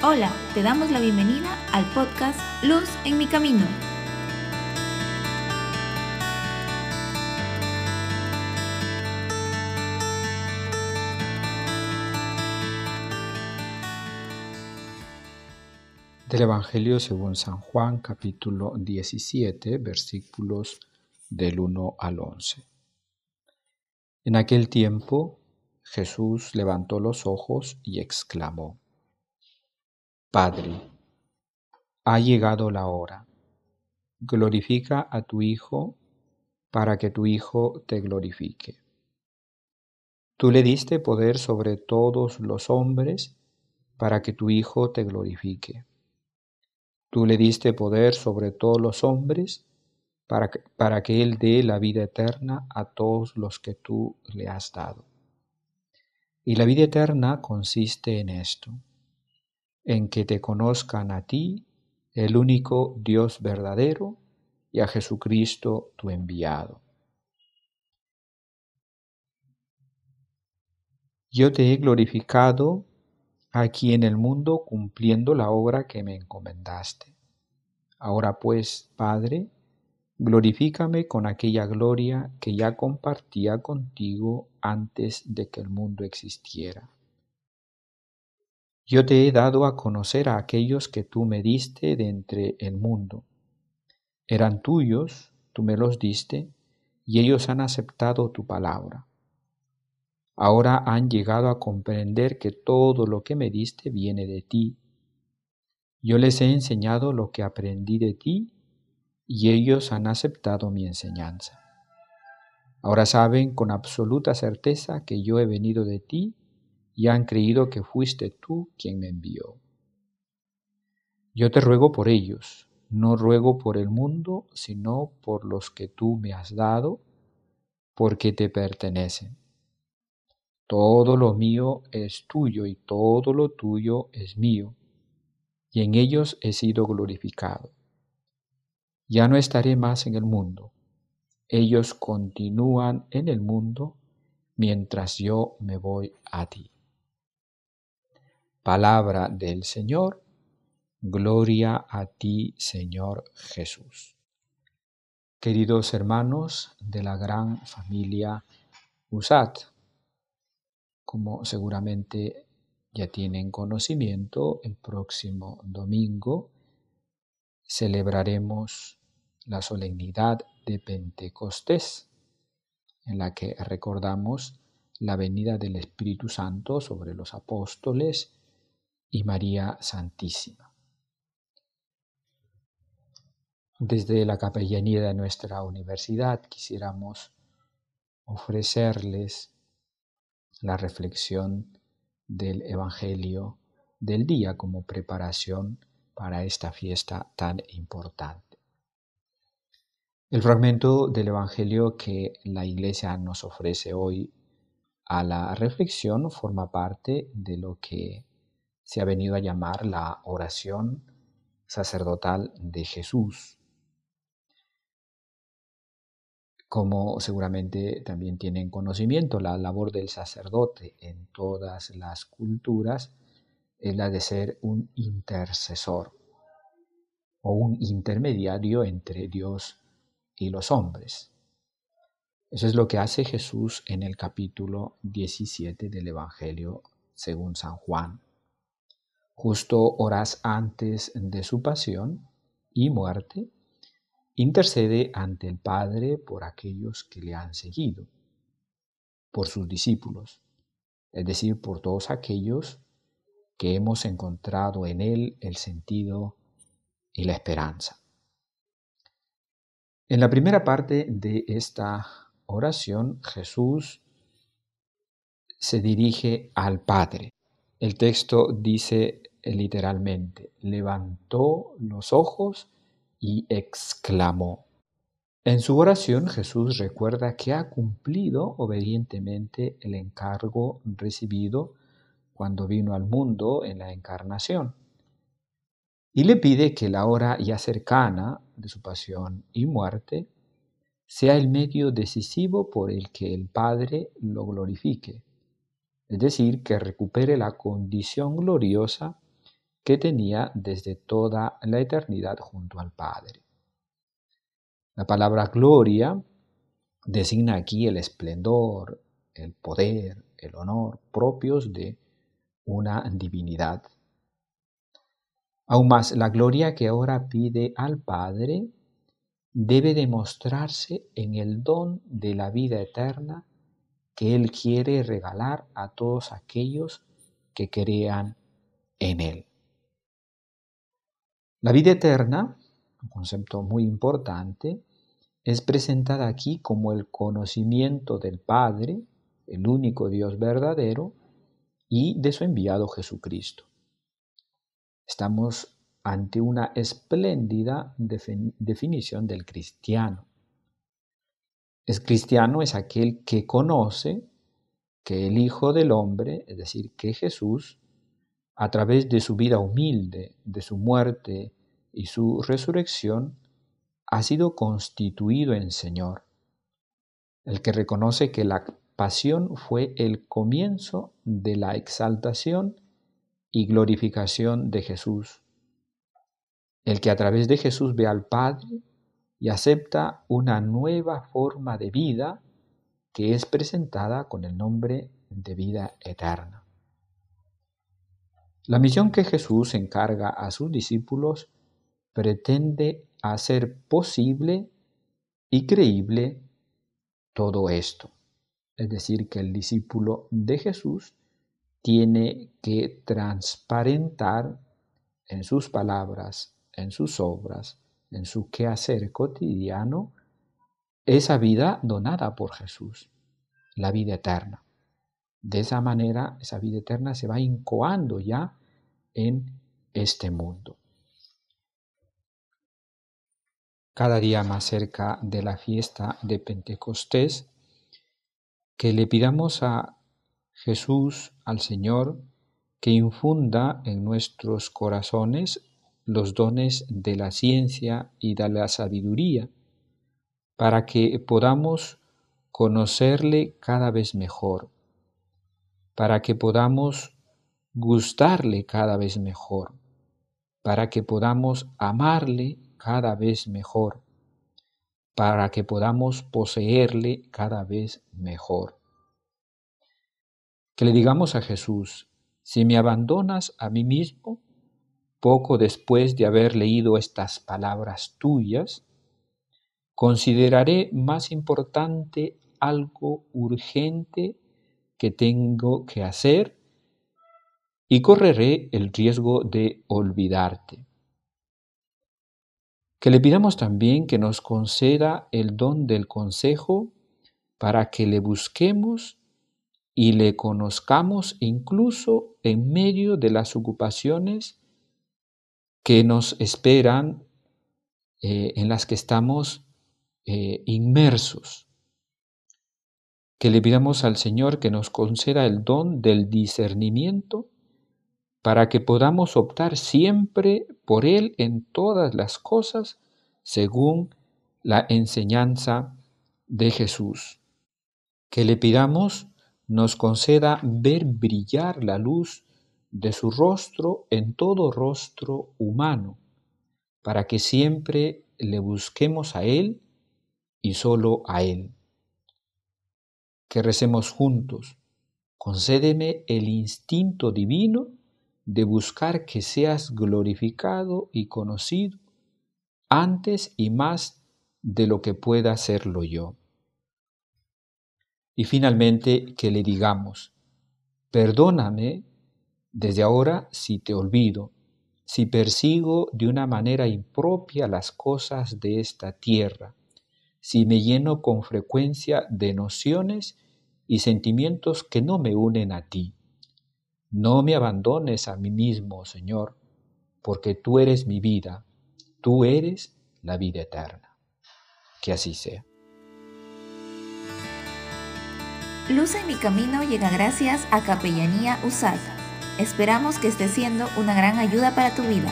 Hola, te damos la bienvenida al podcast Luz en mi camino. Del Evangelio según San Juan capítulo 17 versículos del 1 al 11. En aquel tiempo Jesús levantó los ojos y exclamó, Padre, ha llegado la hora. Glorifica a tu Hijo para que tu Hijo te glorifique. Tú le diste poder sobre todos los hombres para que tu Hijo te glorifique. Tú le diste poder sobre todos los hombres para que, para que Él dé la vida eterna a todos los que tú le has dado. Y la vida eterna consiste en esto en que te conozcan a ti, el único Dios verdadero, y a Jesucristo tu enviado. Yo te he glorificado aquí en el mundo cumpliendo la obra que me encomendaste. Ahora pues, Padre, glorifícame con aquella gloria que ya compartía contigo antes de que el mundo existiera. Yo te he dado a conocer a aquellos que tú me diste de entre el mundo. Eran tuyos, tú me los diste, y ellos han aceptado tu palabra. Ahora han llegado a comprender que todo lo que me diste viene de ti. Yo les he enseñado lo que aprendí de ti, y ellos han aceptado mi enseñanza. Ahora saben con absoluta certeza que yo he venido de ti, y han creído que fuiste tú quien me envió. Yo te ruego por ellos, no ruego por el mundo, sino por los que tú me has dado, porque te pertenecen. Todo lo mío es tuyo y todo lo tuyo es mío, y en ellos he sido glorificado. Ya no estaré más en el mundo, ellos continúan en el mundo mientras yo me voy a ti. Palabra del Señor. Gloria a ti, Señor Jesús. Queridos hermanos de la gran familia USAT, como seguramente ya tienen conocimiento, el próximo domingo celebraremos la solemnidad de Pentecostés, en la que recordamos la venida del Espíritu Santo sobre los apóstoles y María Santísima. Desde la capellanía de nuestra universidad quisiéramos ofrecerles la reflexión del Evangelio del día como preparación para esta fiesta tan importante. El fragmento del Evangelio que la Iglesia nos ofrece hoy a la reflexión forma parte de lo que se ha venido a llamar la oración sacerdotal de Jesús. Como seguramente también tienen conocimiento, la labor del sacerdote en todas las culturas es la de ser un intercesor o un intermediario entre Dios y los hombres. Eso es lo que hace Jesús en el capítulo 17 del Evangelio según San Juan justo horas antes de su pasión y muerte, intercede ante el Padre por aquellos que le han seguido, por sus discípulos, es decir, por todos aquellos que hemos encontrado en Él el sentido y la esperanza. En la primera parte de esta oración, Jesús se dirige al Padre. El texto dice literalmente, levantó los ojos y exclamó. En su oración Jesús recuerda que ha cumplido obedientemente el encargo recibido cuando vino al mundo en la encarnación y le pide que la hora ya cercana de su pasión y muerte sea el medio decisivo por el que el Padre lo glorifique, es decir, que recupere la condición gloriosa que tenía desde toda la eternidad junto al Padre. La palabra gloria designa aquí el esplendor, el poder, el honor propios de una divinidad. Aún más, la gloria que ahora pide al Padre debe demostrarse en el don de la vida eterna que Él quiere regalar a todos aquellos que crean en Él. La vida eterna, un concepto muy importante, es presentada aquí como el conocimiento del Padre, el único Dios verdadero, y de su enviado Jesucristo. Estamos ante una espléndida definición del cristiano. El cristiano es aquel que conoce que el Hijo del Hombre, es decir, que Jesús, a través de su vida humilde, de su muerte y su resurrección, ha sido constituido en Señor. El que reconoce que la pasión fue el comienzo de la exaltación y glorificación de Jesús. El que a través de Jesús ve al Padre y acepta una nueva forma de vida que es presentada con el nombre de vida eterna. La misión que Jesús encarga a sus discípulos pretende hacer posible y creíble todo esto. Es decir, que el discípulo de Jesús tiene que transparentar en sus palabras, en sus obras, en su quehacer cotidiano, esa vida donada por Jesús, la vida eterna. De esa manera, esa vida eterna se va incoando ya en este mundo. Cada día más cerca de la fiesta de Pentecostés, que le pidamos a Jesús, al Señor, que infunda en nuestros corazones los dones de la ciencia y de la sabiduría, para que podamos conocerle cada vez mejor, para que podamos gustarle cada vez mejor, para que podamos amarle cada vez mejor, para que podamos poseerle cada vez mejor. Que le digamos a Jesús, si me abandonas a mí mismo, poco después de haber leído estas palabras tuyas, consideraré más importante algo urgente que tengo que hacer y correré el riesgo de olvidarte. Que le pidamos también que nos conceda el don del consejo para que le busquemos y le conozcamos incluso en medio de las ocupaciones que nos esperan, eh, en las que estamos eh, inmersos. Que le pidamos al Señor que nos conceda el don del discernimiento para que podamos optar siempre por Él en todas las cosas según la enseñanza de Jesús. Que le pidamos nos conceda ver brillar la luz de su rostro en todo rostro humano, para que siempre le busquemos a Él y solo a Él. Que recemos juntos. Concédeme el instinto divino de buscar que seas glorificado y conocido antes y más de lo que pueda hacerlo yo. Y finalmente que le digamos, perdóname desde ahora si te olvido, si persigo de una manera impropia las cosas de esta tierra, si me lleno con frecuencia de nociones y sentimientos que no me unen a ti. No me abandones a mí mismo, Señor, porque tú eres mi vida, tú eres la vida eterna. Que así sea. Luz en mi camino llega gracias a Capellanía USAID. Esperamos que esté siendo una gran ayuda para tu vida.